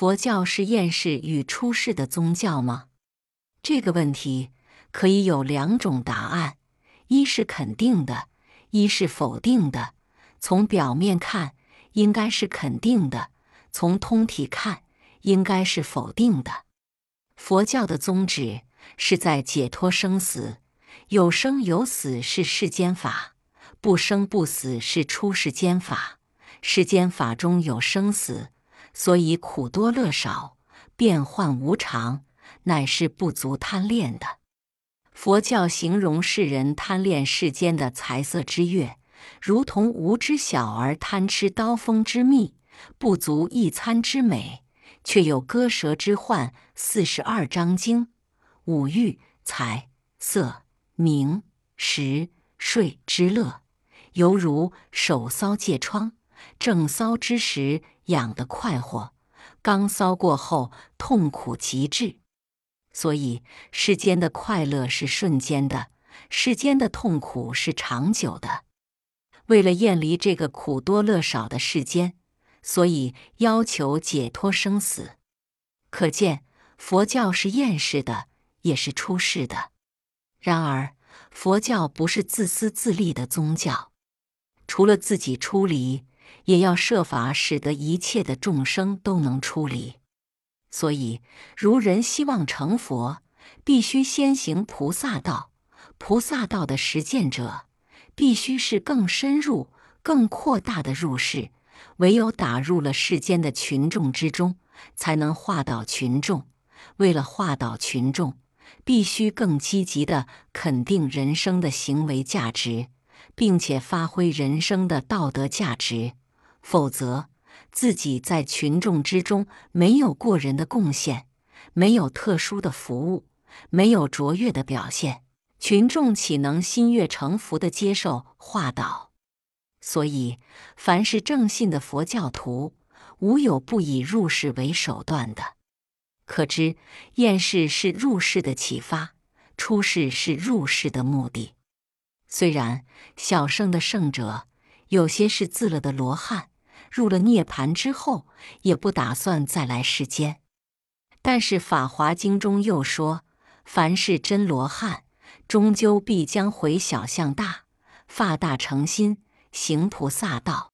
佛教是厌世与出世的宗教吗？这个问题可以有两种答案：一是肯定的，一是否定的。从表面看，应该是肯定的；从通体看，应该是否定的。佛教的宗旨是在解脱生死，有生有死是世间法，不生不死是出世间法。世间法中有生死，所以苦多乐少，变幻无常，乃是不足贪恋的。佛教形容世人贪恋世间的财色之乐，如同无知小儿贪吃刀锋之蜜，不足一餐之美，却有割舌之患。四十二章经，五欲、财、色、名、食、睡之乐，犹如手搔疥疮。正骚之时，痒得快活；刚骚过后，痛苦极致。所以，世间的快乐是瞬间的，世间的痛苦是长久的。为了厌离这个苦多乐少的世间，所以要求解脱生死。可见，佛教是厌世的，也是出世的。然而，佛教不是自私自利的宗教，除了自己出离。也要设法使得一切的众生都能出离，所以如人希望成佛，必须先行菩萨道。菩萨道的实践者，必须是更深入、更扩大的入世。唯有打入了世间的群众之中，才能化导群众。为了化导群众，必须更积极的肯定人生的行为价值，并且发挥人生的道德价值。否则，自己在群众之中没有过人的贡献，没有特殊的服务，没有卓越的表现，群众岂能心悦诚服的接受化导？所以，凡是正信的佛教徒，无有不以入世为手段的。可知，厌世是入世的启发，出世是入世的目的。虽然小圣的圣者有些是自了的罗汉。入了涅盘之后，也不打算再来世间。但是《法华经》中又说：“凡是真罗汉，终究必将回小向大，发大成心，行菩萨道。”